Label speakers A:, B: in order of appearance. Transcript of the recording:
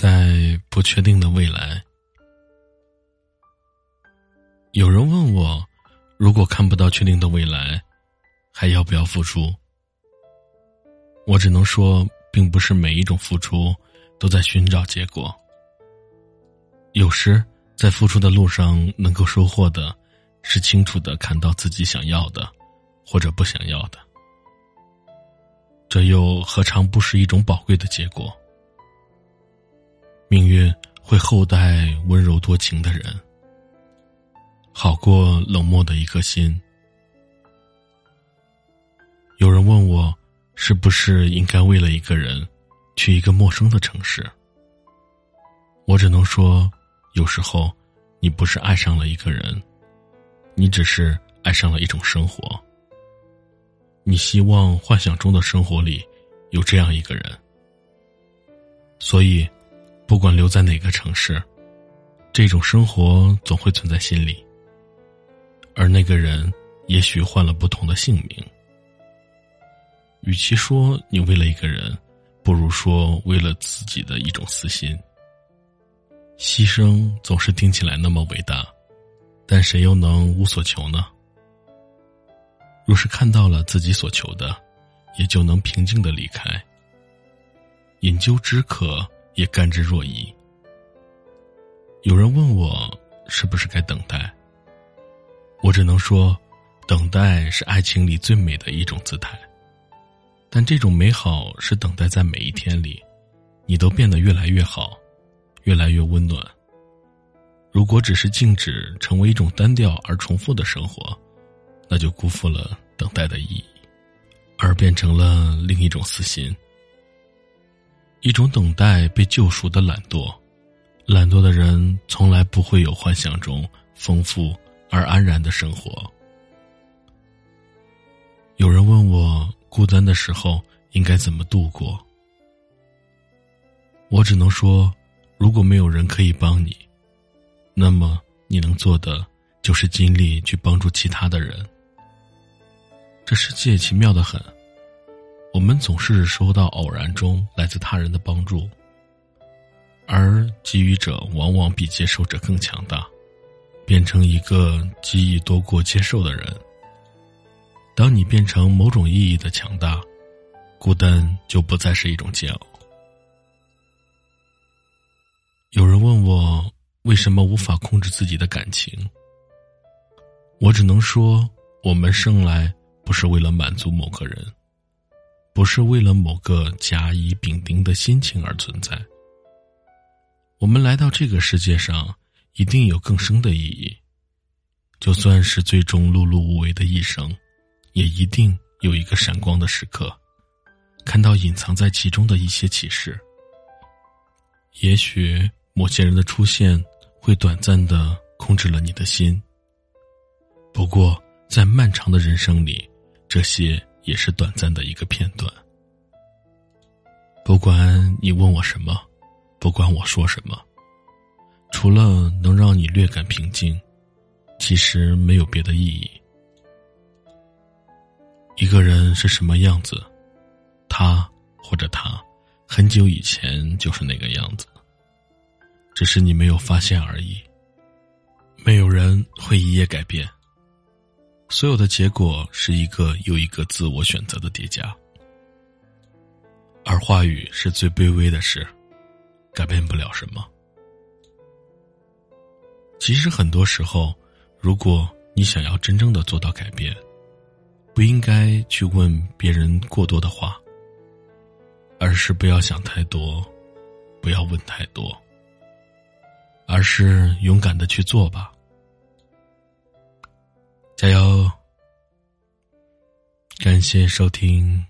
A: 在不确定的未来，有人问我，如果看不到确定的未来，还要不要付出？我只能说，并不是每一种付出都在寻找结果。有时，在付出的路上，能够收获的，是清楚的看到自己想要的，或者不想要的。这又何尝不是一种宝贵的结果？命运会厚待温柔多情的人，好过冷漠的一颗心。有人问我，是不是应该为了一个人，去一个陌生的城市？我只能说，有时候，你不是爱上了一个人，你只是爱上了一种生活。你希望幻想中的生活里，有这样一个人，所以。不管留在哪个城市，这种生活总会存在心里。而那个人也许换了不同的姓名。与其说你为了一个人，不如说为了自己的一种私心。牺牲总是听起来那么伟大，但谁又能无所求呢？若是看到了自己所求的，也就能平静的离开。饮鸩止渴。也甘之若饴。有人问我是不是该等待，我只能说，等待是爱情里最美的一种姿态。但这种美好是等待在每一天里，你都变得越来越好，越来越温暖。如果只是静止，成为一种单调而重复的生活，那就辜负了等待的意义，而变成了另一种私心。一种等待被救赎的懒惰，懒惰的人从来不会有幻想中丰富而安然的生活。有人问我孤单的时候应该怎么度过，我只能说，如果没有人可以帮你，那么你能做的就是尽力去帮助其他的人。这世界奇妙的很。我们总是收到偶然中来自他人的帮助，而给予者往往比接受者更强大，变成一个给予多过接受的人。当你变成某种意义的强大，孤单就不再是一种煎熬。有人问我为什么无法控制自己的感情，我只能说，我们生来不是为了满足某个人。不是为了某个甲乙丙丁的心情而存在。我们来到这个世界上，一定有更深的意义。就算是最终碌碌无为的一生，也一定有一个闪光的时刻，看到隐藏在其中的一些启示。也许某些人的出现，会短暂的控制了你的心。不过，在漫长的人生里，这些。也是短暂的一个片段。不管你问我什么，不管我说什么，除了能让你略感平静，其实没有别的意义。一个人是什么样子，他或者他，很久以前就是那个样子，只是你没有发现而已。没有人会一夜改变。所有的结果是一个又一个自我选择的叠加，而话语是最卑微的事，改变不了什么。其实很多时候，如果你想要真正的做到改变，不应该去问别人过多的话，而是不要想太多，不要问太多，而是勇敢的去做吧。感谢收听。